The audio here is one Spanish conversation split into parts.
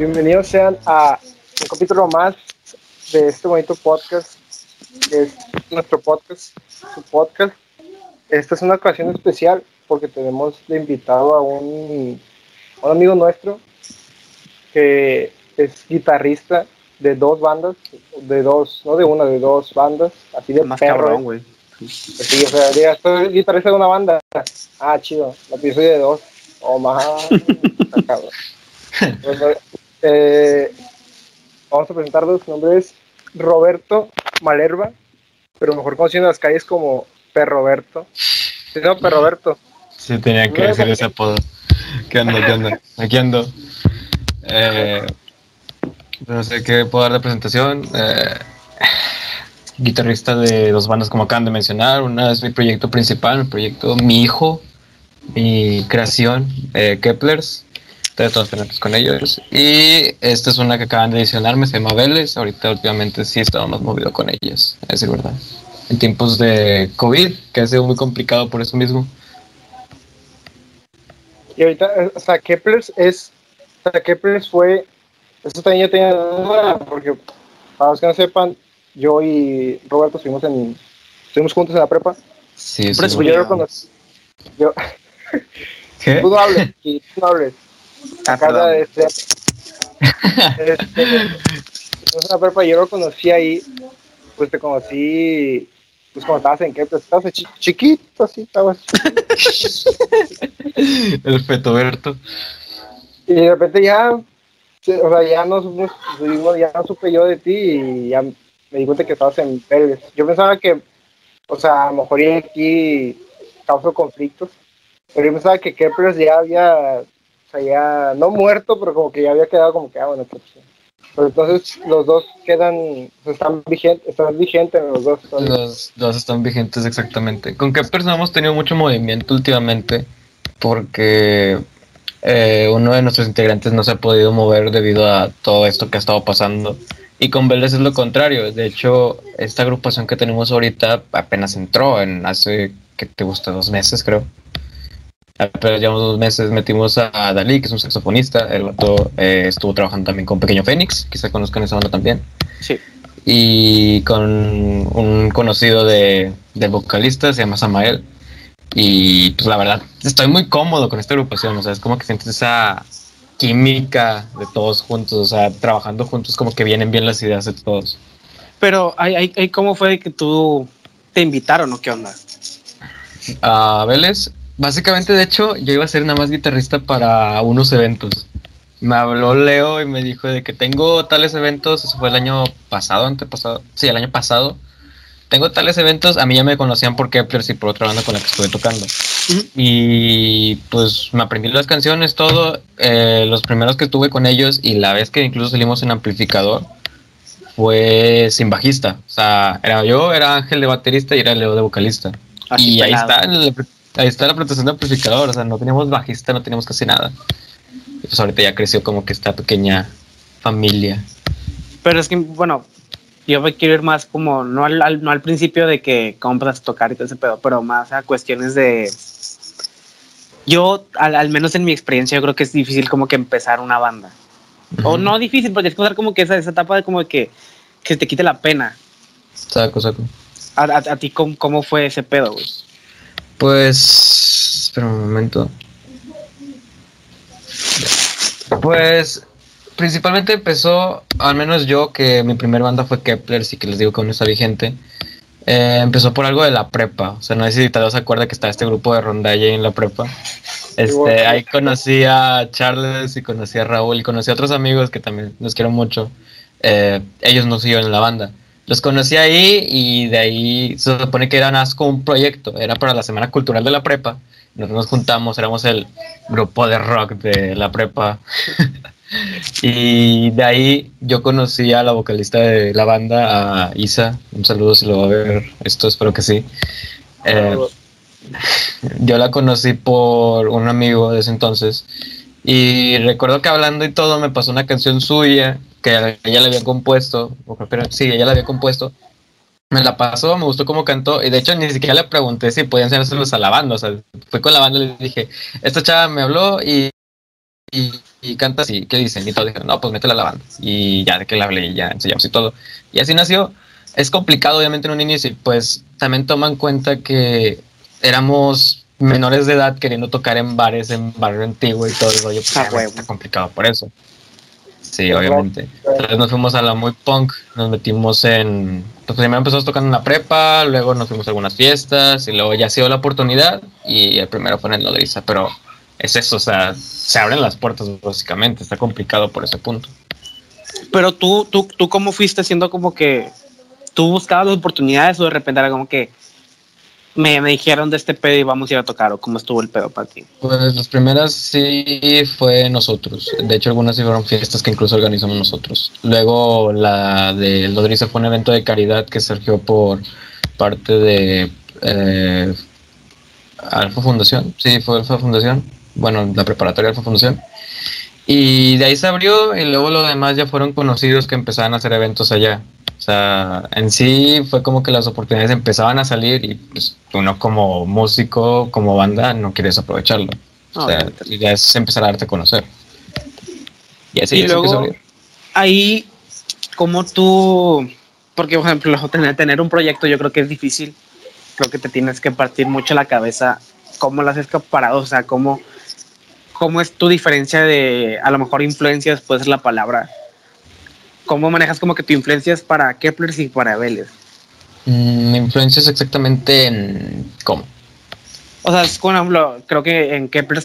Bienvenidos sean a un capítulo más de este bonito podcast, que es nuestro podcast, su podcast. Esta es una ocasión especial porque tenemos de invitado a un, a un amigo nuestro que es guitarrista de dos bandas, de dos, no de una, de dos bandas, así de Más perro, cabrón, güey. Sí, o sea, diga, soy guitarrista de una banda. Ah, chido. La pido soy de dos. O más. Cabrón. Eh, vamos a presentarlos. Su nombre es Roberto Malerva, pero mejor conocido en las calles como Perroberto. ¿Sí, no, Perroberto? Sí, tenía que decir ese apodo. ¿Qué onda? ¿Qué onda? Aquí ando. Eh, no sé qué puedo dar de presentación. Eh, guitarrista de dos bandas, como acaban de mencionar. Una es mi proyecto principal, mi proyecto Mi Hijo, mi creación, eh, Keplers. Estoy todos pendientes con ellos. Y esta es una que acaban de adicionarme, se llama Vélez. Ahorita, últimamente, sí estaba más movido con ellos, decir verdad. En tiempos de COVID, que ha sido muy complicado por eso mismo. Y ahorita, eh, o sea, Keplers es. O sea, Keplers fue. Eso también yo tenía duda, porque para los que no sepan, yo y Roberto estuvimos, en, estuvimos juntos en la prepa. Sí, sí, Pues yo lo conocí. Yo, ¿Qué? tú no hables, tú no hables. Ah, de este, este, en la prepa yo lo conocí ahí, pues te conocí, pues cuando estabas en qué, pues estabas chi- chiquito, así, estabas El Fetoberto. y de repente ya, o sea, ya no, ya no supe yo de ti y ya me di cuenta que estabas en Pérez. Yo pensaba que, o sea, a lo mejor aquí causó conflictos, pero yo pensaba que Kepler ya había, ya no muerto, pero como que ya había quedado como que, ah, bueno, pues, entonces los dos quedan, están vigentes, están vigentes los dos. Los dos están vigentes exactamente. Con Kepler no hemos tenido mucho movimiento últimamente porque eh, uno de nuestros integrantes no se ha podido mover debido a todo esto que ha estado pasando. Y con Vélez es lo contrario. De hecho, esta agrupación que tenemos ahorita apenas entró en hace, que te gusta? Dos meses, creo. Apenas llevamos dos meses. Metimos a Dalí, que es un saxofonista. El vato eh, estuvo trabajando también con Pequeño Fénix. Quizá conozcan esa banda también Sí. y con un conocido de, del vocalista, se llama Samael. Y pues la verdad, estoy muy cómodo con esta agrupación, o sea, es como que sientes esa química de todos juntos, o sea, trabajando juntos como que vienen bien las ideas de todos. Pero, ¿hay, hay, hay ¿cómo fue que tú te invitaron o qué onda? A Vélez, básicamente de hecho, yo iba a ser nada más guitarrista para unos eventos. Me habló Leo y me dijo de que tengo tales eventos, eso fue el año pasado, antepasado, sí, el año pasado. Tengo tales eventos, a mí ya me conocían por Kepler y por otra banda con la que estuve tocando. Y pues me aprendí las canciones, todo. eh, los primeros que estuve con ellos y la vez que incluso salimos en amplificador fue sin bajista. O sea, era yo, era Ángel de baterista y era Leo de vocalista. Así y ahí pelado. está, el- ahí está la protección de amplificador. O sea, no teníamos bajista, no teníamos casi nada. Pues ahorita ya creció como que esta pequeña familia. Pero es que, bueno, yo me quiero ir más como, no al, al- no al principio de que compras tocar y todo ese pedo, pero más a cuestiones de... Yo, al, al menos en mi experiencia, yo creo que es difícil como que empezar una banda. O no difícil, porque es que pasar como que esa, esa etapa de como de que, que te quite la pena. Saco, saco. A, a, a ti, ¿cómo, ¿cómo fue ese pedo, güey? Pues. Espera un momento. Pues. Principalmente empezó, al menos yo, que mi primer banda fue Kepler, sí que les digo que aún está vigente. eh, empezó por algo de la prepa. O sea, no sé si tal vez se acuerda que estaba este grupo de rondalla en la prepa. Este, ahí conocí a Charles y conocí a Raúl y conocí a otros amigos que también los quiero mucho. Eh, ellos no siguieron en la banda. Los conocí ahí y de ahí se supone que era más un proyecto. Era para la Semana Cultural de la Prepa. Nosotros nos juntamos, éramos el grupo de rock de la prepa. y de ahí yo conocí a la vocalista de la banda, a Isa. Un saludo si lo va a ver esto, espero que sí. Eh, yo la conocí por un amigo de ese entonces. Y recuerdo que hablando y todo me pasó una canción suya que ella le había compuesto, o creo que sí, ella la había compuesto. Me la pasó, me gustó cómo cantó, y de hecho ni siquiera le pregunté si podían hacérselos a la banda, o sea, fue con la banda y le dije, esta chava me habló y, y y canta así, ¿qué dicen? Y todos dijeron, no, pues métela a la banda. Y ya de que la hablé y ya ensayamos y todo. Y así nació. Es complicado, obviamente, en un inicio, pues también toman en cuenta que éramos menores de edad queriendo tocar en bares, en barrio antiguo y todo el rollo, pues Ah, está complicado por eso. Sí, obviamente. Entonces nos fuimos a la muy punk, nos metimos en... Pues primero empezamos tocando en la prepa, luego nos fuimos a algunas fiestas y luego ya ha sido la oportunidad y el primero fue en el Nodriza, pero es eso, o sea, se abren las puertas básicamente, está complicado por ese punto. Pero tú, tú, tú cómo fuiste siendo como que tú buscabas las oportunidades o de repente era como que me, dijeron de este pedo y vamos a ir a tocar o cómo estuvo el pedo para ti. Pues las primeras sí fue nosotros. De hecho, algunas sí fueron fiestas que incluso organizamos nosotros. Luego la de Lodriza fue un evento de caridad que surgió por parte de eh, Alfa Fundación. Sí, fue Alfa Fundación. Bueno, la preparatoria Alfa Fundación. Y de ahí se abrió y luego los demás ya fueron conocidos que empezaban a hacer eventos allá. O sea, en sí fue como que las oportunidades empezaban a salir y pues uno como músico, como banda, no quieres aprovecharlo. O sea, ya es empezar a darte a conocer. Y así Y luego-. Ahí, como tú, porque por ejemplo, tener, tener un proyecto yo creo que es difícil, creo que te tienes que partir mucho la cabeza, cómo lo haces parado, o sea, cómo, cómo es tu diferencia de, a lo mejor influencias puede ser la palabra, cómo manejas como que tu influencia es para Kepler y para Vélez. Mm, influencias exactamente en cómo. O sea, es ejemplo, creo que en Kepler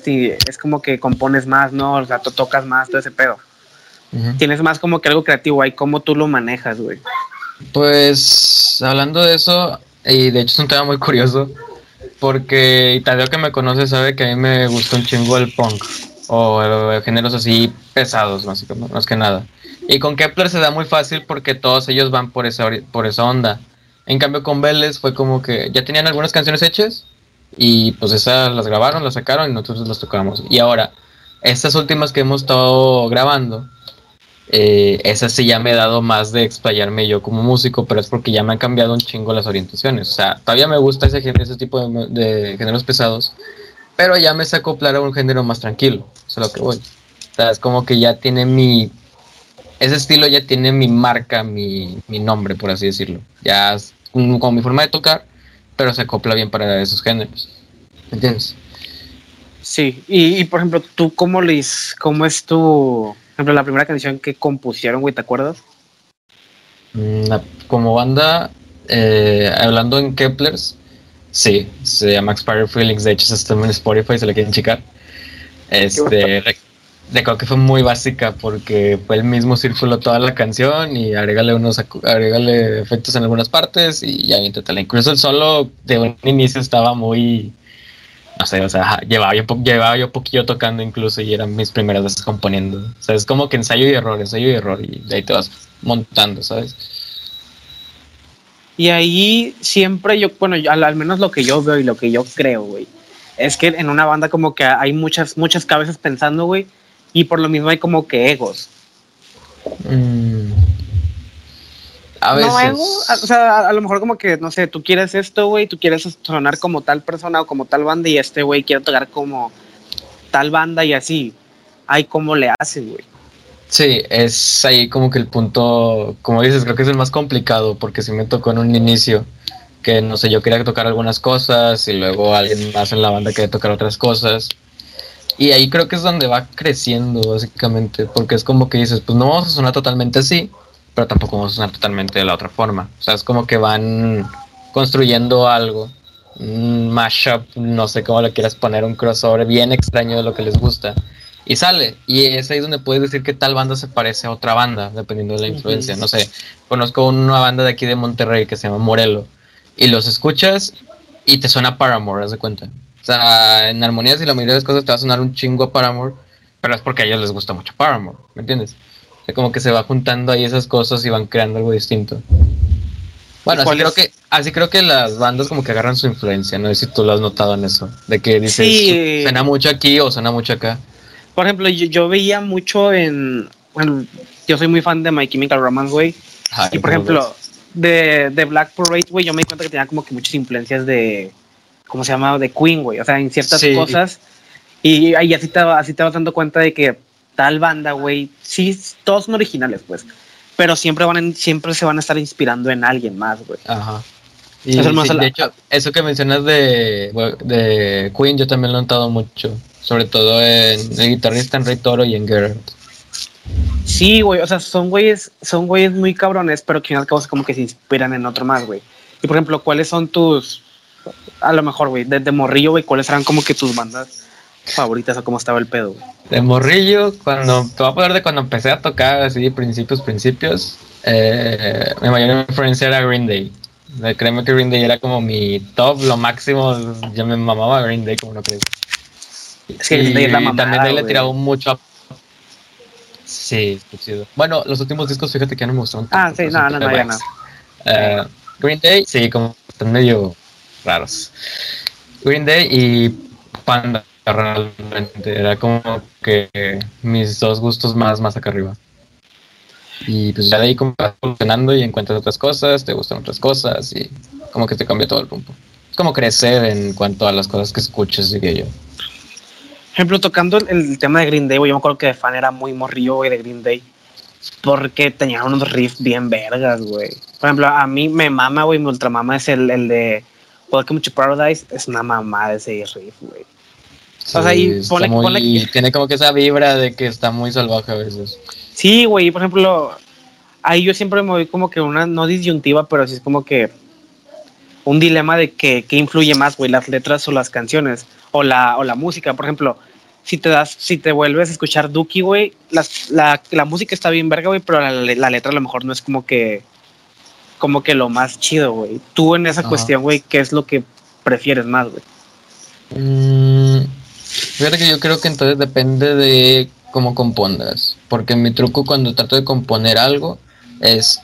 es como que compones más, ¿no? O sea, tú tocas más, todo ese pedo. Tienes más como que algo creativo ahí, cómo tú lo manejas, güey. Pues hablando de eso, y de hecho es un tema muy curioso, porque Tadeo que me conoce sabe que a mí me gusta un chingo el punk, o géneros así pesados, más, que- más que nada. Y con Kepler se da muy fácil porque todos ellos van por esa, por esa onda. En cambio con Vélez fue como que ya tenían algunas canciones hechas y pues esas las grabaron, las sacaron y nosotros las tocamos. Y ahora, estas últimas que hemos estado grabando, eh, esa sí ya me he dado más de explayarme yo como músico, pero es porque ya me han cambiado un chingo las orientaciones. O sea, todavía me gusta ese, ese tipo de, de géneros pesados, pero ya me sé acoplar a un género más tranquilo. Eso es lo que voy. O sea, es como que ya tiene mi. Ese estilo ya tiene mi marca, mi, mi nombre, por así decirlo. Ya es un- como mi forma de tocar, pero se acopla bien para esos géneros. ¿Me entiendes? Sí, y, y, por ejemplo, tú cómo les, cómo es tu, por ejemplo, la primera canción que compusieron, güey, ¿te acuerdas? Mm, la- como banda, eh, hablando en Keplers, sí, se llama Expire Feelings, de hecho está en Spotify, se la quieren checar. Este, re- recuerdo que fue muy básica porque fue el mismo círculo toda la canción y agrégale unos agrégale efectos en algunas partes y ya inténtala. Incluso el solo de un inicio estaba muy no sé, o sea, llevaba yo, llevaba yo poquillo tocando incluso y eran mis primeras veces componiendo. O sea, es como que ensayo y error, ensayo y error y de ahí te vas montando, ¿sabes? Y ahí siempre yo, bueno, al, al menos lo que yo veo y lo que yo creo, güey, es que en una banda como que hay muchas, muchas cabezas pensando, güey, y por lo mismo hay como que egos. Mm. A veces. No, ego, a- o sea, a, a lo mejor como que, no sé, tú quieres esto, güey, tú quieres sonar como tal persona o como tal banda y este güey quiere tocar como tal banda y así. Ay, ¿cómo le haces, güey? Sí, es ahí como que el punto, como dices, creo que es el más complicado porque si me tocó en un inicio que no sé, yo quería tocar algunas cosas y luego alguien más en la banda quería tocar otras cosas. Y ahí creo que es donde va creciendo básicamente, porque es como que dices, pues no vamos a sonar totalmente así, pero tampoco vamos a sonar totalmente de la otra forma. O sea, es como que van construyendo algo, un mashup, no sé cómo le quieras poner, un crossover bien extraño de lo que les gusta. Y sale, y es ahí donde puedes decir que tal banda se parece a otra banda, dependiendo de la influencia. No sé, conozco una banda de aquí de Monterrey que se llama Morelo, y los escuchas y te suena Paramore, haz de cuenta. O sea, en armonías y la mayoría de las cosas te va a sonar un chingo a Paramore, pero es porque a ellos les gusta mucho Paramore, ¿me entiendes? O sea, como que se va juntando ahí esas cosas y van creando algo distinto. Bueno, así ¿Cuál creo, que, así creo que las bandas como que agarran su influencia, no sé si tú lo has notado en eso, de que dices, Sí. suena mucho aquí o suena mucho acá. Por ejemplo, yo, yo veía mucho en, bueno, yo soy muy fan de My Chemical Romance, güey, y por ejemplo, de, de Black Parade, güey, yo me di cuenta que tenía como que muchas influencias de, ¿cómo se llama? De Queen, güey, o sea, en ciertas Sí. cosas, y ahí así te, así te vas dando cuenta de que tal banda, güey, sí, todos son originales, pues, pero siempre van en- siempre se van a estar inspirando en alguien más, güey. Ajá. Y Eso sí, de hecho, eso que mencionas de, de Queen, yo también lo he notado mucho. Sobre todo en el guitarrista en Rey Toro y en Gerard. Sí, güey, o sea, son güeyes, son güeyes muy cabrones, pero que al cabo como que se inspiran en otro más, güey. Y por ejemplo, ¿cuáles son tus, a lo mejor, güey, desde morrillo, güey, cuáles eran como que tus bandas favoritas o cómo estaba el pedo, güey? De morrillo, cuando te voy a poner de cuando empecé a tocar así, principios, principios, eh, mi mayor influencia era Green Day. Eh, Créeme que Green Day era como mi top, lo máximo. Yo me mamaba Green Day, como no crees. Es que Green Day es la mamada, también de ahí le tiraba mucho a... Sí, qué chido. Bueno, los últimos discos, fíjate que no me gustaron. Ah, tanto, sí, no, no, no, no. Eh, Green Day, sí, como están medio raros. Green Day y Panda, realmente. Era como que mis dos gustos más, más acá arriba. Y pues ya de ahí como vas evolucionando y encuentras otras cosas, te gustan otras cosas y como que te cambia todo el rumbo. Es como crecer en cuanto a las cosas que escuches, diría yo. ejemplo, tocando el, el tema de Green Day, yo me acuerdo que de fan era muy morrillo, güey, de Green Day. Porque tenía unos riffs bien vergas, güey. Por ejemplo, a mí me mama, güey, mi ultramama es el, el de Welcome to Paradise. Es una mamada ese riff, güey. O sea, y ponle- muy- ponle- Tiene como que esa vibra de que está muy salvaje a veces. Sí, güey, por ejemplo, ahí yo siempre me voy como que una, no disyuntiva, pero sí es como que un dilema de que, que influye más, güey, las letras o las canciones, o la, o la música. Por ejemplo, si te das, si te vuelves a escuchar Duki, güey, la, la música está bien verga, güey, pero la, la letra a lo mejor no es como que, como que lo más chido, güey. Tú en esa Ajá. cuestión, güey, ¿qué es lo que prefieres más, güey? Mm, fíjate que yo creo que entonces depende de cómo compongas. Porque mi truco cuando trato de componer algo es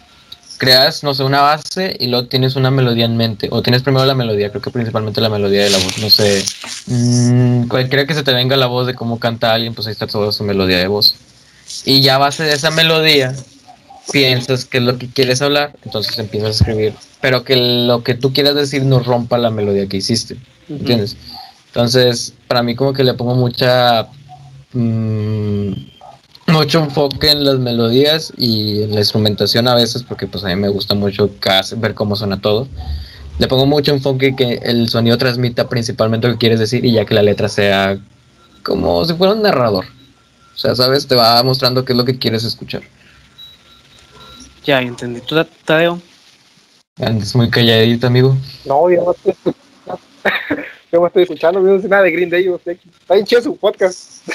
creas, no sé, una base y luego tienes una melodía en mente. O tienes primero la melodía, creo que principalmente la melodía de la voz. No sé, mm, cualquiera que se te venga la voz de cómo canta alguien, pues ahí está toda su melodía de voz. Y ya a base de esa melodía, piensas que es lo que quieres hablar, entonces empiezas a escribir. Pero que lo que tú quieras decir no rompa la melodía que hiciste. ¿Entiendes? Entonces, para mí como que le pongo mucha... mm, mucho enfoque en las melodías y en la instrumentación a veces, porque pues a mí me gusta mucho ver cómo suena todo. Le pongo mucho enfoque que el sonido transmita principalmente lo que quieres decir y ya que la letra sea como si fuera un narrador. O sea, ¿sabes? Te va mostrando qué es lo que quieres escuchar. Ya entendí. ¿Tú, Tadeo? Andes muy calladito, amigo. No, yo no estoy escuchando. yo no estoy escuchando, yo no sé nada de Green Day. yo Está bien chido su podcast.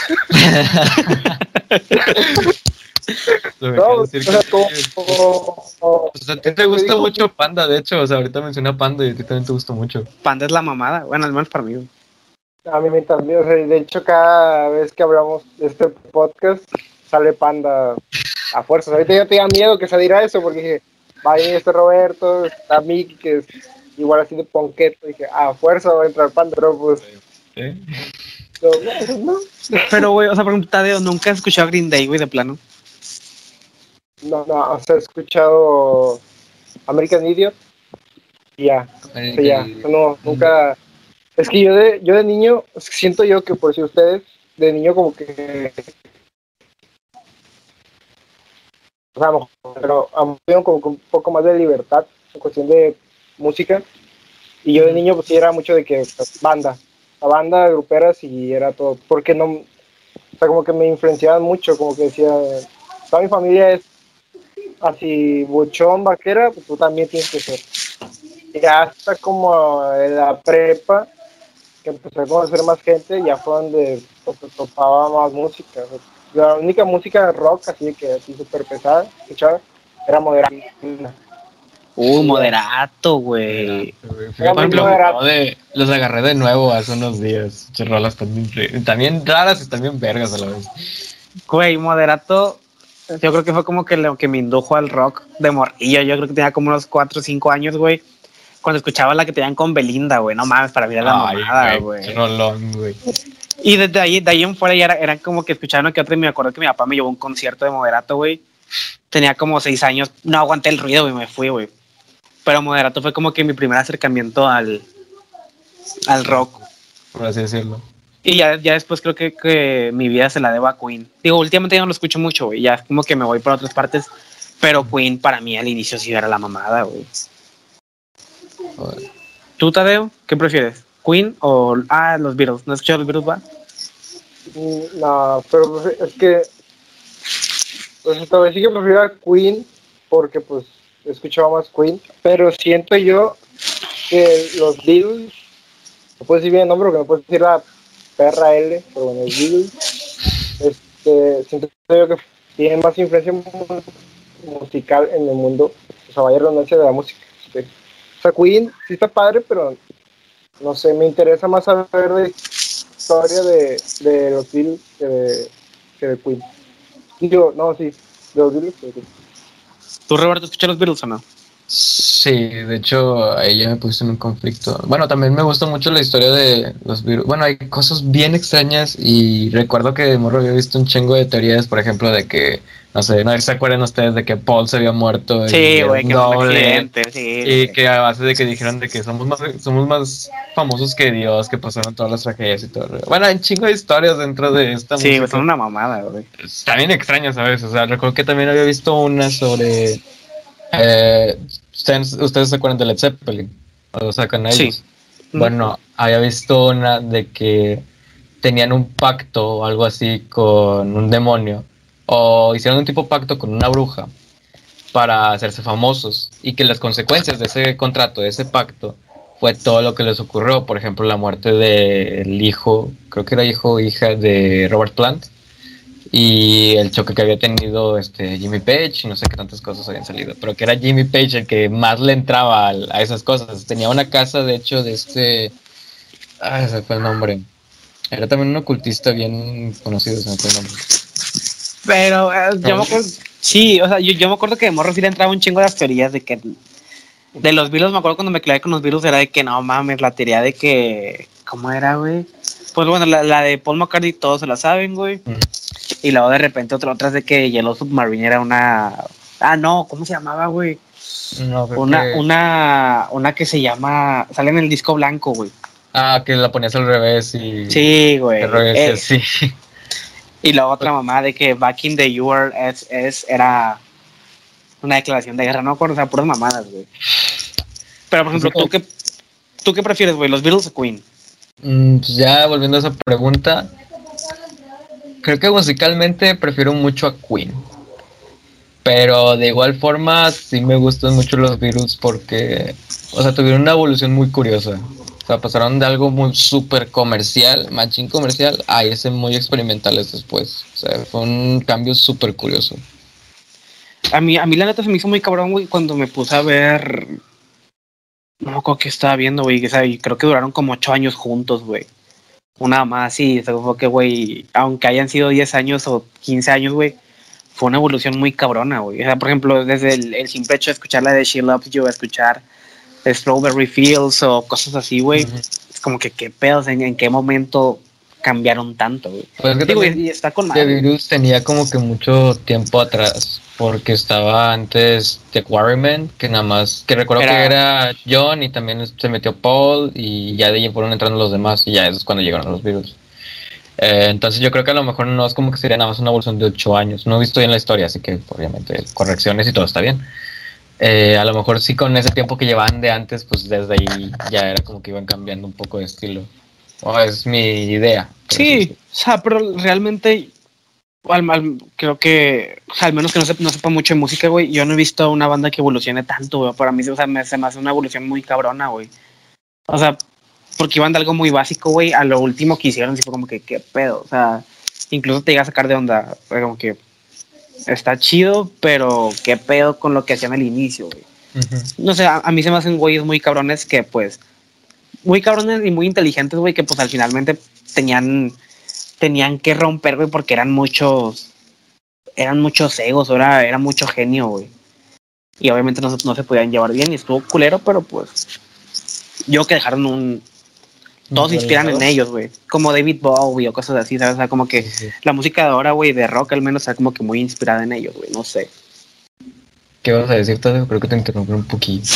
No, o sea, como, O sea, a ti te gusta mucho Panda, de hecho. O sea, ahorita mencioné a Panda y a ti también te gusta mucho. Panda es la mamada. Bueno, al menos para mí, güey. A mí me también, o sea, de hecho cada vez que hablamos de este podcast sale Panda a fuerzas. Ahorita ya tenía miedo que saliera eso porque dije, va a venir este Roberto, está Miki que es igual así de ponqueto. Dije, a fuerza va a entrar Panda, pero pues no, no, Pero, güey, o sea, por ejemplo, Tadeo, ¿nunca has escuchado Green Day, güey, de plano? no, no, o sea, he escuchado American Idiot y ya, o sea, ya, no, nunca. Es que yo de, yo de niño, siento yo que por si ustedes, de niño como que o sea, pero como que un poco más de libertad en cuestión de música. Y yo de niño pues sí era mucho de que pues, banda, la banda, gruperas y era todo, porque no, o sea, como que me influenciaban mucho, como que decía, toda mi familia es así buchón, vaquera, pues tú también tienes que ser. Y hasta como en la prepa, que empecé a conocer más gente, ya fue donde pues, topaba más música. o sea, la única música rock así que así súper pesada, escuchaba, era moderna. Uh, moderato, güey. Por ejemplo, de- los agarré de nuevo hace unos días. Rolas también, también raras y también vergas a la vez. Güey, moderato. Yo creo que fue como que lo que me indujo al rock de morrillo. Yo creo que tenía como unos 4 o 5 años, güey. Cuando escuchaba la que tenían con Belinda, güey. No mames, para mí era la Ay, mamada, güey. rolón, güey. Y desde ahí, de ahí en fuera ya era, eran como que escuchaban que otro. Y me acuerdo que mi papá me llevó a un concierto de moderato, güey. Tenía como 6 años. No aguanté el ruido, güey. Me fui, güey. Pero moderato fue como que mi primer acercamiento al, al rock. Por así decirlo. Y ya, ya después creo que, que mi vida se la debo a Queen. Digo, últimamente ya no lo escucho mucho, güey. Ya es como que me voy por otras partes. Pero Queen para mí al inicio sí era la mamada, güey. ¿Tú, Tadeo? ¿Qué prefieres? ¿Queen o ah, los Beatles? ¿No has escuchado los Beatles, va? Mm, No, pero pues, es que. Pues esta vez sí que prefiero a Queen, porque pues he escuchado más Queen. Pero siento yo que los Beatles. No puedo decir bien el nombre, porque no puedo decir la perra L, pero bueno, los Beatles. Este, siento yo que tienen más influencia mu- musical en el mundo. O sea, vaya redundancia de la música. este. O sea, Queen sí está padre, pero no sé, me interesa más saber de historia de, de los Beatles que de, que de Queen. Digo, no, sí, de los Beatles que de Queen. ¿Tú, Roberto, escuchas los Beatles o no? Sí, de hecho, ahí ya me puse en un conflicto. Bueno, también me gusta mucho la historia de los virus. Bueno, hay cosas bien extrañas y recuerdo que de morro había visto un chingo de teorías, por ejemplo, de que, no sé, no se acuerdan ustedes de que Paul se había muerto. Sí, güey, que fue un doble, accidente, sí. Y que a base de que dijeron de que somos más, somos más famosos que Dios, que pasaron todas las tragedias y todo. Bueno, hay un chingo de historias dentro de esta Sí, son una mamada, güey. Está bien extraño, ¿sabes? O sea, recuerdo que también había visto una sobre. eh, ¿ustedes, ustedes se acuerdan de Led Zeppelin? O lo sacan a Sí. ellos. Bueno, había visto una de que tenían un pacto o algo así con un demonio. O hicieron un tipo pacto con una bruja para hacerse famosos. Y que las consecuencias de ese contrato, de ese pacto, fue todo lo que les ocurrió. Por ejemplo, la muerte del hijo, creo que era hijo o hija de Robert Plant. Y el choque que había tenido este Jimmy Page y no sé qué tantas cosas habían salido. Pero que era Jimmy Page el que más le entraba a, esas cosas. Tenía una casa, de hecho, de este... Ah, ese fue el nombre. Era también un ocultista bien conocido, se fue el nombre. Pero eh, yo me acuerdo, sí, o sea, yo, yo me acuerdo que de morro sí le entraba un chingo de las teorías de que de los virus, me acuerdo cuando me clavé con los virus era de que no mames, la teoría de que, ¿cómo era, güey? Pues bueno, la, la de Paul McCartney todos se la saben, güey. Y luego de repente otra, otras de que Yellow Submarine era una... Ah, no, ¿cómo se llamaba, güey? No, Una, que- una, una que se llama... Sale en el disco blanco, güey. Ah, que la ponías al revés y... Sí, güey. Al revés, Eh, sí. Y luego otra mamá de que Back in the URSS era una declaración de guerra, no con o sea, puras mamadas, güey. Pero por ejemplo, ¿tú qué, ¿tú qué prefieres, güey? ¿Los Beatles o Queen? Mm, pues ya volviendo a esa pregunta, creo que musicalmente prefiero mucho a Queen. Pero de igual forma, sí me gustan mucho los Beatles porque, o sea, tuvieron una evolución muy curiosa. O sea, pasaron de algo muy súper comercial, machín comercial, a ese muy experimentales después. O sea, fue un cambio súper curioso. A mí, a mí la neta se me hizo muy cabrón, güey, cuando me puse a ver... No me acuerdo qué estaba viendo, güey. que, y creo que duraron como ocho años juntos, güey. Una más, sí. O fue que, güey, aunque hayan sido 10 años o 15 años, güey, fue una evolución muy cabrona, güey. O sea, por ejemplo, desde el, el simple hecho de escuchar la de She Loves You, escuchar Strawberry Fields o cosas así, güey. Es como que qué pedos, en, en qué momento cambiaron tanto, güey. Pues es que Digo, y, está con The. Virus tenía como que mucho tiempo atrás, porque estaba antes The Quarrymen, que nada más, que recuerdo Era- que era John y también se metió Paul y ya de ahí fueron entrando los demás y ya eso es cuando llegaron los virus. Eh, entonces yo creo que a lo mejor no es como que sería nada más una evolución de 8 años, no he visto bien la historia, así que obviamente correcciones y todo está bien. Eh, a lo mejor sí con ese tiempo que llevaban de antes, pues desde ahí ya era como que iban cambiando un poco de estilo. O es mi idea. Sí, o sea, pero realmente, al, al- creo que, o sea, al menos que no, se, no sepa mucho de música, güey, yo no he visto una banda que evolucione tanto, güey. Para mí, o sea, me, se me hace una evolución muy cabrona, güey. O sea, porque iban de algo muy básico, güey, a lo último que hicieron, sí fue como que, qué pedo, o sea, incluso te llega a sacar de onda, fue como que está chido, pero qué pedo con lo que hacían al inicio, güey no sé, a, mí se me hacen güeyes muy cabrones que pues, muy cabrones y muy inteligentes, güey, que pues al finalmente tenían, tenían que romper, güey, porque eran muchos, eran muchos egos, era, era mucho genio, güey. Y obviamente no, no se podían llevar bien y estuvo culero, pero pues, yo que dejaron un, todos se inspiran en ellos, güey, como David Bowie o cosas así, ¿sabes? O sea, como que Sí, sí. la música de ahora, güey, de rock al menos está como que muy inspirada en ellos, güey, no sé. ¿Qué vas a decir, Tadeo? Creo que te interrumpí un poquito.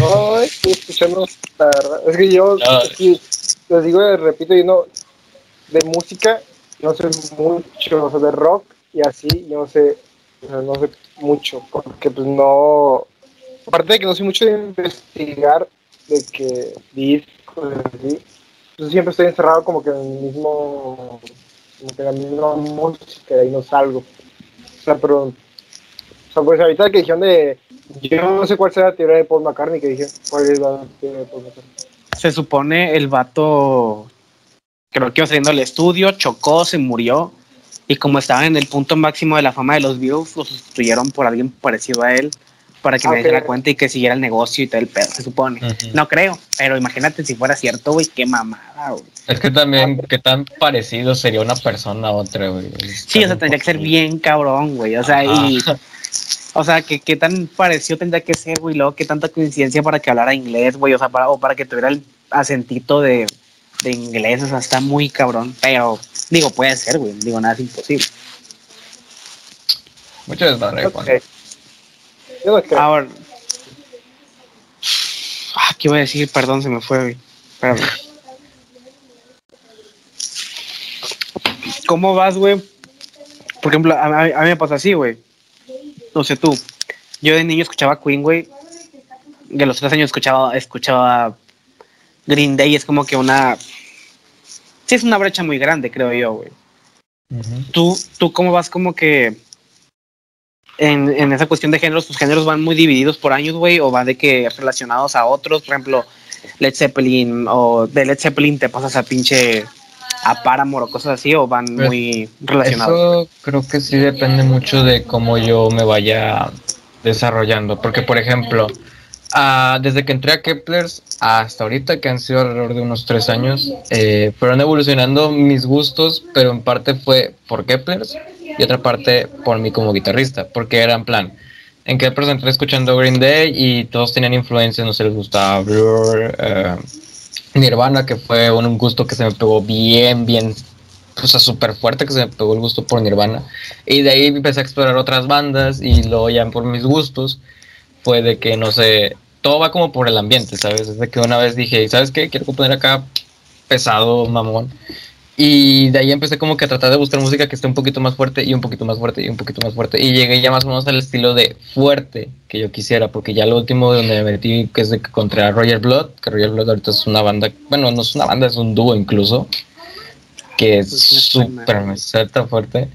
No, estoy escuchando, la verdad. Es que yo, No. sí, les digo, repito, yo no, de música, no sé mucho, o sea, de rock y así, yo no sé, no sé mucho, porque pues no, aparte de que no soy mucho de investigar, de que discos, así, pues siempre estoy encerrado como que en el mismo, como que en la misma música, de ahí no salgo. O sea, pero, o sea, pues ahorita que dijeron de, yo no sé cuál será la teoría de Paul McCartney, que dije, cuál es la teoría de Paul McCartney. Se supone el vato, creo que iba saliendo al estudio, chocó, se murió. Y como estaba en el punto máximo de la fama de los Beatles, lo sustituyeron por alguien parecido a él para que Ah, me diera cuenta y que siguiera el negocio y todo el pedo, se supone. No creo, pero imagínate si fuera cierto, güey, qué mamada, güey. Es que también, qué tan parecido sería una persona a otra, güey. Sí, o sea, tendría que ser bien cabrón, güey. O sea, y. O sea, que qué tan parecido tendría que ser, güey. Luego, qué tanta coincidencia para que hablara inglés, güey. O sea, para, o para que tuviera el acentito de, de inglés. O sea, está muy cabrón. Pero, digo, puede ser, güey. Digo, nada es imposible. Mucho desmadre, Ok. Juan. Yo no creo. Ahora. Ah, ¿Qué iba a decir? Perdón, se me fue, güey. Espérame. ¿Cómo vas, güey? Por ejemplo, a, a- a mí me pasa así, güey. No sé tú. Yo de niño escuchaba Queen, güey. De los tres años escuchaba, escuchaba Green Day. Es como que una. Sí, es una brecha muy grande, creo yo, güey. ¿Tú, tú cómo vas como que en, en esa cuestión de géneros, tus géneros van muy divididos por años, güey, o van de que relacionados a otros, por ejemplo, Led Zeppelin, o de Led Zeppelin te pasas a pinche a Paramore o cosas así, o van Pues, muy relacionados. Eso creo que sí depende mucho de cómo yo me vaya desarrollando. Porque, por ejemplo, ah, desde que entré a Keplers hasta ahorita, que han sido alrededor de unos tres años, eh, fueron evolucionando mis gustos, pero en parte fue por Keplers y otra parte por mí como guitarrista. Porque era en plan, en Keplers entré escuchando Green Day y todos tenían influencias, no sé, les gustaba Blur, eh, Nirvana, que fue un gusto que se me pegó bien, bien o sea, súper fuerte que se me pegó el gusto por Nirvana. Y de ahí empecé a explorar otras bandas y luego ya por mis gustos fue de que, no sé, todo va como por el ambiente, ¿sabes? Es de que una vez dije, ¿sabes qué? Quiero poner acá pesado, mamón. Y de ahí empecé como que a tratar de buscar música que esté un poquito más fuerte y un poquito más fuerte y un poquito más fuerte. Y llegué ya más o menos al estilo de fuerte que yo quisiera, porque ya lo último donde me metí, que es de que encontré a Roger Blood, que Roger Blood ahorita es una banda, bueno, no es una banda, es un dúo incluso, que es Pues súper suelta fuerte.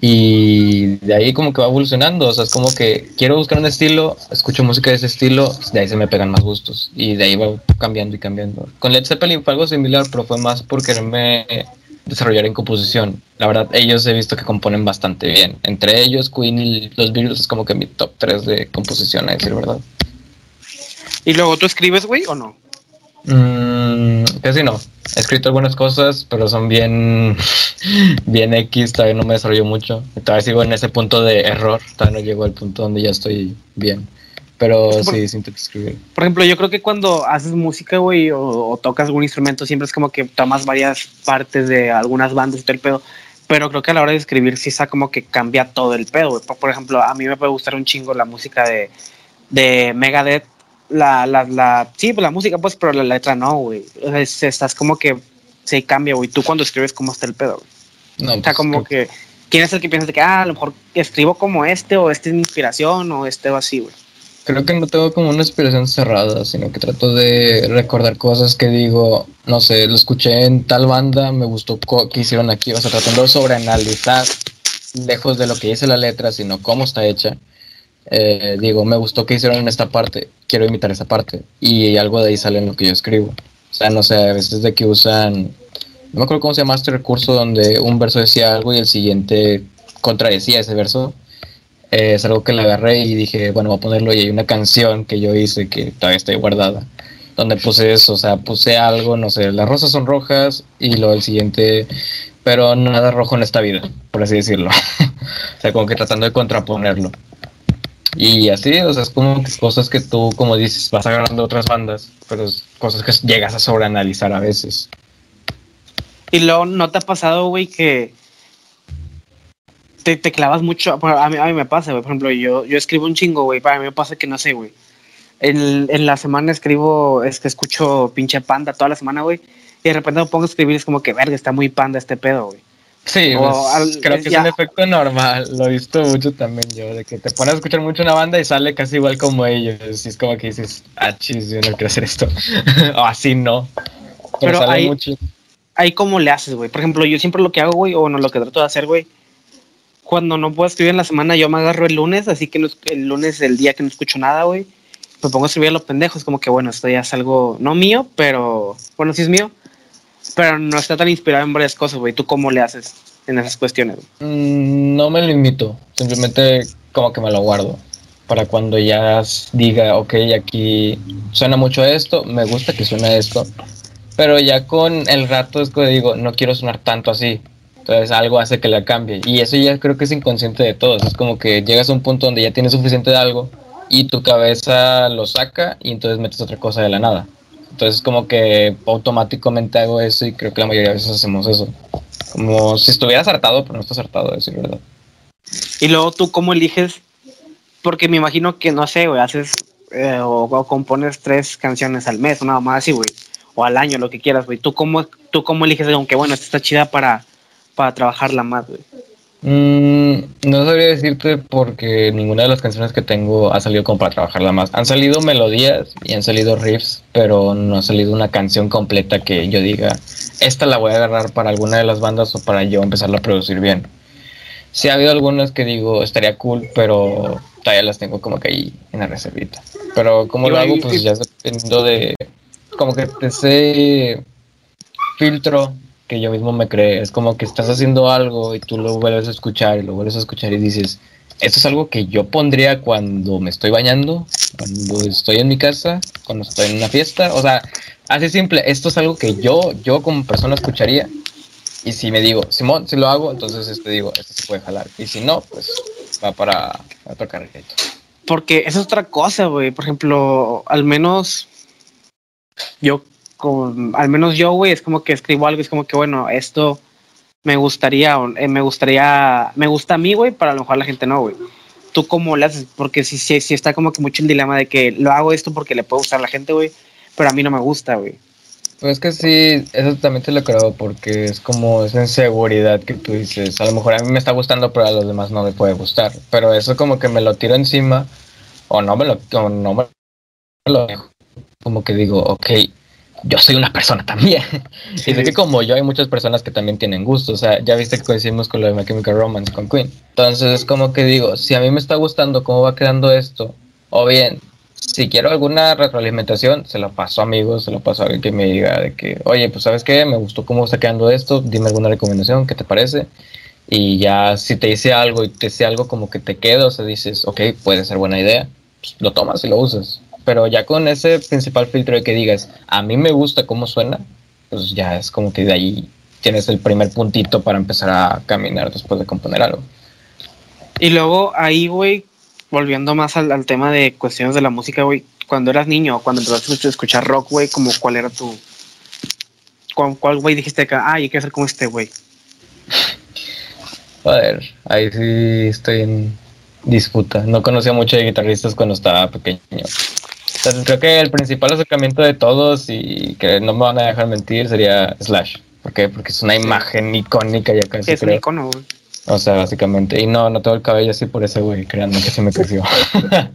Y de ahí como que va evolucionando, o sea, es como que quiero buscar un estilo, escucho música de ese estilo, de ahí se me pegan más gustos y de ahí va cambiando y cambiando. Con Led Zeppelin fue algo similar, pero fue más por quererme desarrollar en composición. La verdad, ellos he visto que componen bastante bien. Entre ellos, Queen y los Beatles es como que mi top 3 de composición, a decir verdad. ¿Y luego tú escribes, güey, o no? Mm, casi no. He escrito algunas cosas, pero son bien, bien X, todavía no me desarrollo mucho. Todavía sigo en ese punto de error, todavía no llego al punto donde ya estoy bien. Pero Es que por- sí, siento que escribir. Por ejemplo, yo creo que cuando haces música, güey, o, o tocas algún instrumento, siempre es como que tomas varias partes de algunas bandas y todo el pedo. Pero creo que a la hora de escribir sí está como que cambia todo el pedo, güey. Por, por ejemplo, a mí me puede gustar un chingo la música de, de Megadeth. La, la, la, sí, pues la música, pues, pero la letra no, güey. O sea, es- estás como que se cambia, güey. Tú cuando escribes, ¿cómo está el pedo? güey? No, O sea, pues, como que, ¿quién es el que piensa de que, ah, a lo mejor escribo como este, o este es mi inspiración, o este o así, güey? Creo que no tengo como una inspiración cerrada, sino que trato de recordar cosas que digo, no sé, lo escuché en tal banda, me gustó que hicieron aquí, o sea, tratando de sobreanalizar, lejos de lo que dice la letra, sino cómo está hecha. Eh, digo, me gustó que hicieron en esta parte, quiero imitar esa parte, y algo de ahí sale en lo que yo escribo. O sea, no sé, a veces de que usan, no me acuerdo cómo se llama este recurso donde un verso decía algo y el siguiente contradecía ese verso. Eh, es algo que le agarré y dije, bueno, voy a ponerlo y hay una canción que yo hice que todavía está guardada, donde puse eso, o sea, puse algo, no sé, las rosas son rojas y luego el siguiente, pero nada rojo en esta vida, por así decirlo. o sea, como que tratando de contraponerlo. Y así, o sea, es como que cosas que tú, como dices, vas agarrando otras bandas, pero es cosas que llegas a sobreanalizar a veces. Y luego, ¿no te ha pasado, güey, que te, te clavas mucho? A mí, a mí me pasa, güey. Por ejemplo, yo, yo escribo un chingo, güey. Para mí me pasa que no sé, güey. En, en la semana escribo, es que escucho pinche panda toda la semana, güey. y de repente me pongo a escribir, es como que, verga, está muy panda este pedo, güey. Sí, pues, al- creo es que ya- es un efecto normal. Lo he visto mucho también yo, de que te pones a escuchar mucho una banda y sale casi igual como ellos. Y es como que dices, ah, chis, yo no quiero hacer esto. o así no. Pero, Pero sale hay- mucho. Ahí cómo le haces, güey. Por ejemplo, yo siempre lo que hago, güey, o bueno, lo que trato de hacer, güey, cuando no puedo escribir en la semana, yo me agarro el lunes, así que no el lunes es el día que no escucho nada, güey. Me pongo a escribir a los pendejos, como que bueno, esto ya es algo no mío, pero bueno, sí es mío, pero no está tan inspirado en varias cosas, güey. ¿Tú cómo le haces en esas cuestiones? Mm, No me limito, simplemente como que me lo guardo. Para cuando ya diga, ok, aquí suena mucho esto, me gusta que suene esto. Pero ya con el rato es que digo, no quiero sonar tanto así. Entonces algo hace que la cambie. Y eso ya creo que es inconsciente de todos. Es como que llegas a un punto donde ya tienes suficiente de algo y tu cabeza lo saca y entonces metes otra cosa de la nada. Entonces como que automáticamente hago eso y creo que la mayoría de veces hacemos eso. Como si estuvieras hartado, pero no estás hartado, de decir verdad. Y luego tú cómo eliges, porque me imagino que, no sé, güey, haces eh, o, compones tres canciones al mes, una más así, güey, o al año, lo que quieras, güey. ¿Tú cómo, tú cómo eliges, aunque bueno, esta está chida para, para trabajarla más, güey? Mm, no sabría decirte porque ninguna de las canciones que tengo ha salido como para trabajarla más. Han salido melodías y han salido riffs, pero no ha salido una canción completa que yo diga, esta la voy a agarrar para alguna de las bandas o para yo empezarla a producir bien. Sí ha habido algunas que digo, estaría cool, pero todavía las tengo como que ahí en la reservita. Pero como lo hago, pues ya dependiendo de, como que ese filtro que yo mismo me creé. Es como que estás haciendo algo y tú lo vuelves a escuchar y lo vuelves a escuchar y dices, esto es algo que yo pondría cuando me estoy bañando, cuando estoy en mi casa, cuando estoy en una fiesta. O sea, así simple, esto es algo que yo, yo como persona escucharía. Y si me digo, Simón, si lo hago, entonces este digo, esto se puede jalar. Y si no, pues va para otro carrito. Porque esa es otra cosa, güey. Por ejemplo, al menos yo, al menos yo, güey, es como que escribo algo, es como que, bueno, esto me gustaría, eh, me gustaría, me gusta a mí, güey, pero a lo mejor la gente no, güey. ¿Tú cómo le haces? Porque si, si, si está como que mucho el dilema de que lo hago esto porque le puede gustar a la gente, güey, pero a mí no me gusta, güey. Pues es que sí, eso también te lo creo porque es como esa inseguridad que tú dices, a lo mejor a mí me está gustando pero a los demás no me puede gustar, pero eso como que me lo tiro encima o no me lo, o no me lo dejo, como que digo, ok, yo soy una persona también, y sé que como yo hay muchas personas que también tienen gusto, o sea, ya viste que coincidimos con lo de My Chemical Romance con Queen, entonces es como que digo, si a mí me está gustando cómo va quedando esto, o bien si quiero alguna retroalimentación, se lo paso a amigos, se lo paso a alguien que me diga de que, oye, pues sabes qué, me gustó cómo está quedando esto, dime alguna recomendación, ¿qué te parece? Y ya si te dice algo y te dice algo como que te queda, o sea, dices, ok, puede ser buena idea, pues, lo tomas y lo usas. Pero ya con ese principal filtro de que digas, a mí me gusta cómo suena, pues ya es como que de ahí tienes el primer puntito para empezar a caminar después de componer algo. Y luego ahí, güey, volviendo más al, al tema de cuestiones de la música, güey, cuando eras niño, cuando empezaste a escuchar rock, güey, como cuál era tu... ¿Cuál, güey, dijiste que, ah, yo quiero ser como este, güey? Joder, ahí sí estoy en disputa. No conocía mucho de guitarristas cuando estaba pequeño. Entonces creo que el principal acercamiento de todos y que no me van a dejar mentir sería Slash. ¿Por qué? Porque es una imagen icónica ya casi es un creo. icono, güey. O sea, básicamente. Y no, no tengo el cabello así por ese güey, créanme que se me creció.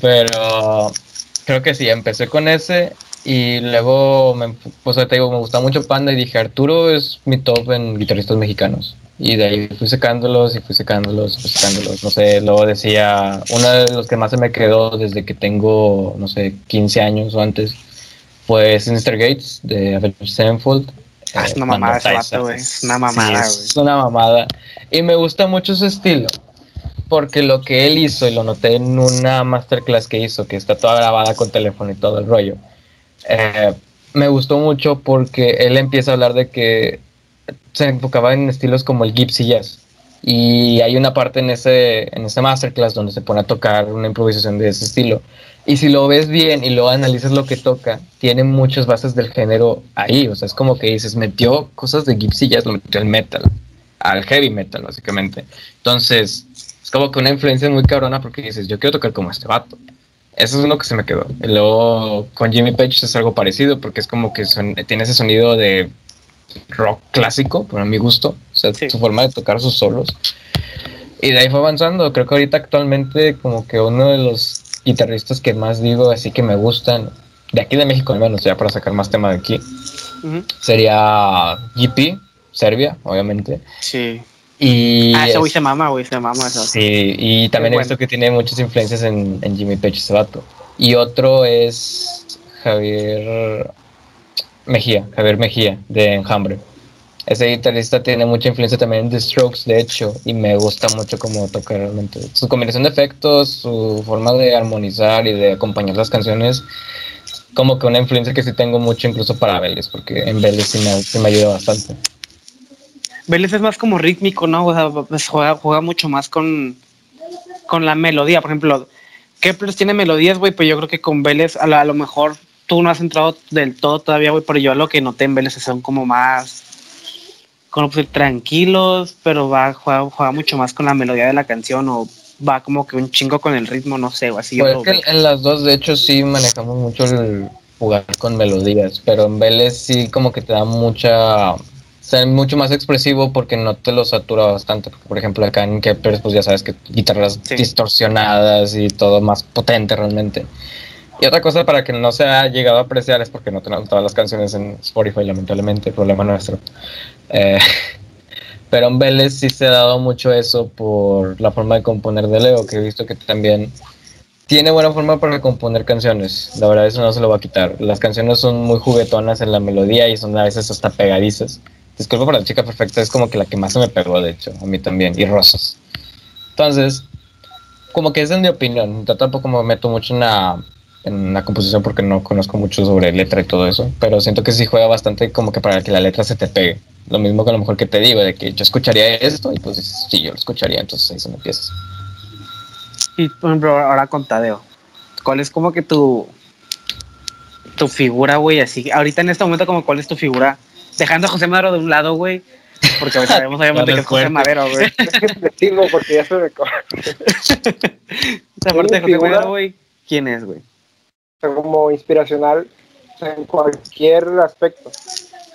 Pero creo que sí, empecé con ese y luego, me, pues te digo, me gustaba mucho Panda y dije, Arturo es mi top en guitarristas mexicanos. Y de ahí fui secándolos y fui secándolos y fui secándolos. No sé, luego decía, uno de los que más se me quedó desde que tengo, no sé, 15 años o antes, fue Sinister Gates de Avenged Sevenfold. Ah, es Eh, una mamada ese vato, güey. Es una mamada, Sí, güey. es una mamada. Y me gusta mucho su estilo. Porque lo que él hizo, y lo noté en una masterclass que hizo, que está toda grabada con teléfono y todo el rollo, eh, me gustó mucho porque él empieza a hablar de que se enfocaba en estilos como el gypsy jazz. Y hay una parte en ese, en ese masterclass donde se pone a tocar una improvisación de ese estilo. Y si lo ves bien y lo analizas lo que toca, tiene muchas bases del género ahí. O sea, es como que dices, metió cosas de gypsy jazz, lo metió al metal, al heavy metal, básicamente. Entonces, es como que una influencia muy cabrona porque dices, yo quiero tocar como este vato. Eso es lo que se me quedó. Y luego con Jimmy Page es algo parecido porque es como que tiene ese sonido de rock clásico, para mi gusto. O sea, su forma de tocar sus solos. Y de ahí fue avanzando. Creo que ahorita actualmente como que uno de los guitarristas que más digo, así que me gustan, de aquí de México al menos, ya para sacar más tema de aquí, sería GP, Serbia, obviamente. Sí. Y ah, ese güey se mama, güey, se mama eso. Sí, y también he visto que tiene muchas influencias en, Jimmy Page, ese vato. Y otro es Javier Mejía, Javier Mejía, de Enjambre. Ese guitarrista tiene mucha influencia también The Strokes, de hecho, y me gusta mucho cómo toca realmente. Su combinación de efectos, su forma de armonizar y de acompañar las canciones, como que una influencia que sí tengo mucho incluso para Vélez, porque en Vélez sí me, me ayuda bastante. Vélez es más como rítmico, ¿no? O sea, pues juega, mucho más con, con la melodía. Por ejemplo, Kepler tiene melodías, güey, pero yo creo que con Vélez a, lo mejor tú no has entrado del todo todavía, güey, pero yo lo que noté en Vélez son como más como pues, tranquilos, pero va juega, juega mucho más con la melodía de la canción o va como que un chingo con el ritmo, no sé, o así. Pues que en las dos, de hecho, sí manejamos mucho el jugar con melodías, pero en Vélez sí como que te da mucha... ser mucho más expresivo porque no te lo satura bastante. Por ejemplo, acá en Kepler, pues ya sabes que guitarras distorsionadas y todo más potente realmente. Y otra cosa para que no se haya llegado a apreciar es porque no tenemos todas las canciones en Spotify, lamentablemente, problema nuestro. Eh, pero en Vélez sí se ha dado mucho eso por la forma de componer de Leo, que he visto que también tiene buena forma para componer canciones. La verdad, eso no se lo va a quitar. Las canciones son muy juguetonas en la melodía y son a veces hasta pegadizas. Disculpa para la chica perfecta, es como que la que más se me pegó, de hecho, a mí también, y Rosas. Entonces, como que esa es mi opinión. Yo tampoco me meto mucho en la en la composición porque no conozco mucho sobre letra y todo eso, pero siento que sí juega bastante como que para que la letra se te pegue. Lo mismo que a lo mejor que te digo, de que yo escucharía esto y pues sí, yo lo escucharía, entonces ahí se me empieza. Y por ejemplo, ahora con Tadeo, ¿cuál es como que tu, tu figura, güey? Así, ahorita en este momento, como cuál es tu figura, dejando a José Madero de un lado, güey, porque sabemos obviamente que es José Madero, güey. porque ya se me Esa parte de José Madero, güey, ¿quién es, güey? Como inspiracional en cualquier aspecto.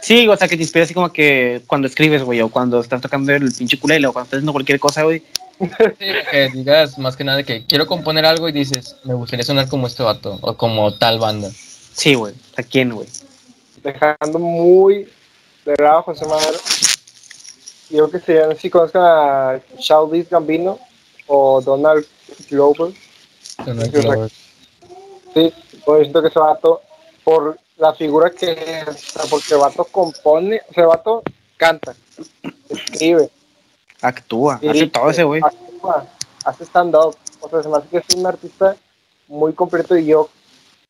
Sí, o sea, que te inspira así como que cuando escribes, güey, o cuando estás tocando el pinche culelo, o cuando estás haciendo cualquier cosa, güey. Sí, que digas más que nada que quiero componer algo y dices, me gustaría sonar como este vato, o como tal banda. Sí, güey, ¿a quién, güey? Dejando muy de lado José Madero. Yo que sé, no sé si conozcan a Childish Gambino o Donald Glover. Donald Glover. Sí, pues siento que ese vato, por la figura que es, porque vato compone, el vato canta, escribe, actúa, hace todo ese güey. Actúa, hace stand-up, o sea, se me hace que es un artista muy completo y yo,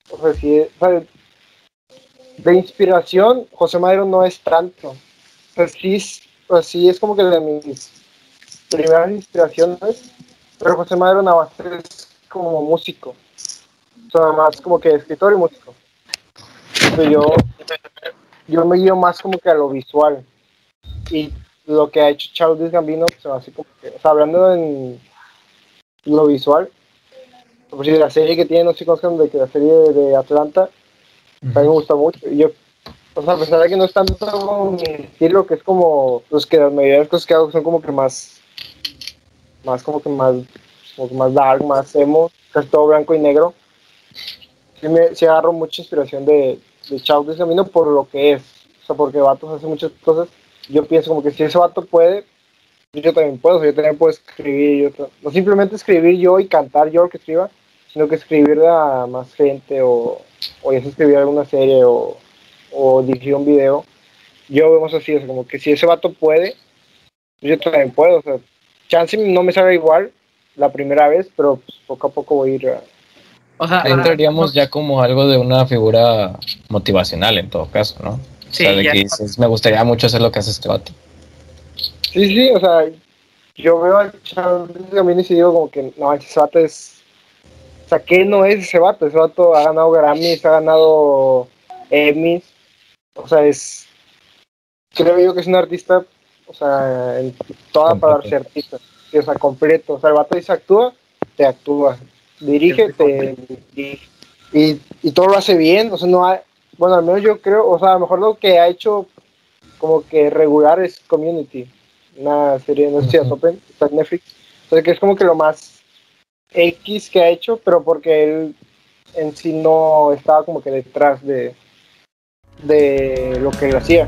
o sea, sí, o sea, de inspiración, José Madero no es tanto. O sea, sí, sí es como que de mis primeras inspiraciones, pero José Madero nada más es como músico más como que escritor y músico. yo, yo me guío más como que a lo visual. Y lo que ha hecho Charles Gambino, así como que, o sea, hablando en lo visual, por si la serie que tiene, no sé si conocen de que la serie de Atlanta, a mí me gusta mucho. Y yo, o sea, a pesar de que no es tanto mi estilo, que es como, los que las mayoría de las cosas que hago son como que más, más como que más, como que más dark, más emo, casi todo blanco y negro sí, me, agarro mucha inspiración de, de Chao Camino por lo que es. O sea, porque Vatos hace muchas cosas. Yo pienso como que si ese vato puede, yo también puedo. yo también puedo escribir. no simplemente escribir yo y cantar yo lo que escriba, sino que escribir a más gente o, o ya sea escribir alguna serie o, o dirigir un video. Yo vemos así, es como que si ese vato puede, yo también puedo. O sea, chance no me sabe igual la primera vez, pero pues, poco a poco voy a ir o sea, entraríamos ya como algo de una figura motivacional en todo caso, ¿no? Sí, o sea, de que dices, me gustaría mucho hacer lo que hace este vato. Sí, sí, o sea, yo veo al Charles también y digo como que no, ese vato es. O sea, ¿qué no es ese vato? Ese vato ha ganado Grammys, ha ganado Emmys. O sea, es. Creo yo que es un artista, o sea, en toda para ser artista. o sea, completo. O sea, el vato dice actúa, te actúa dirige, te, y, y, todo lo hace bien, o sea, no hay, bueno, al menos yo creo, o sea, a lo mejor lo que ha hecho como que regular es Community, una serie, no sé si Open, está en Netflix, entonces que es como que lo más X que ha hecho, pero porque él en sí no estaba como que detrás de, de lo que él hacía.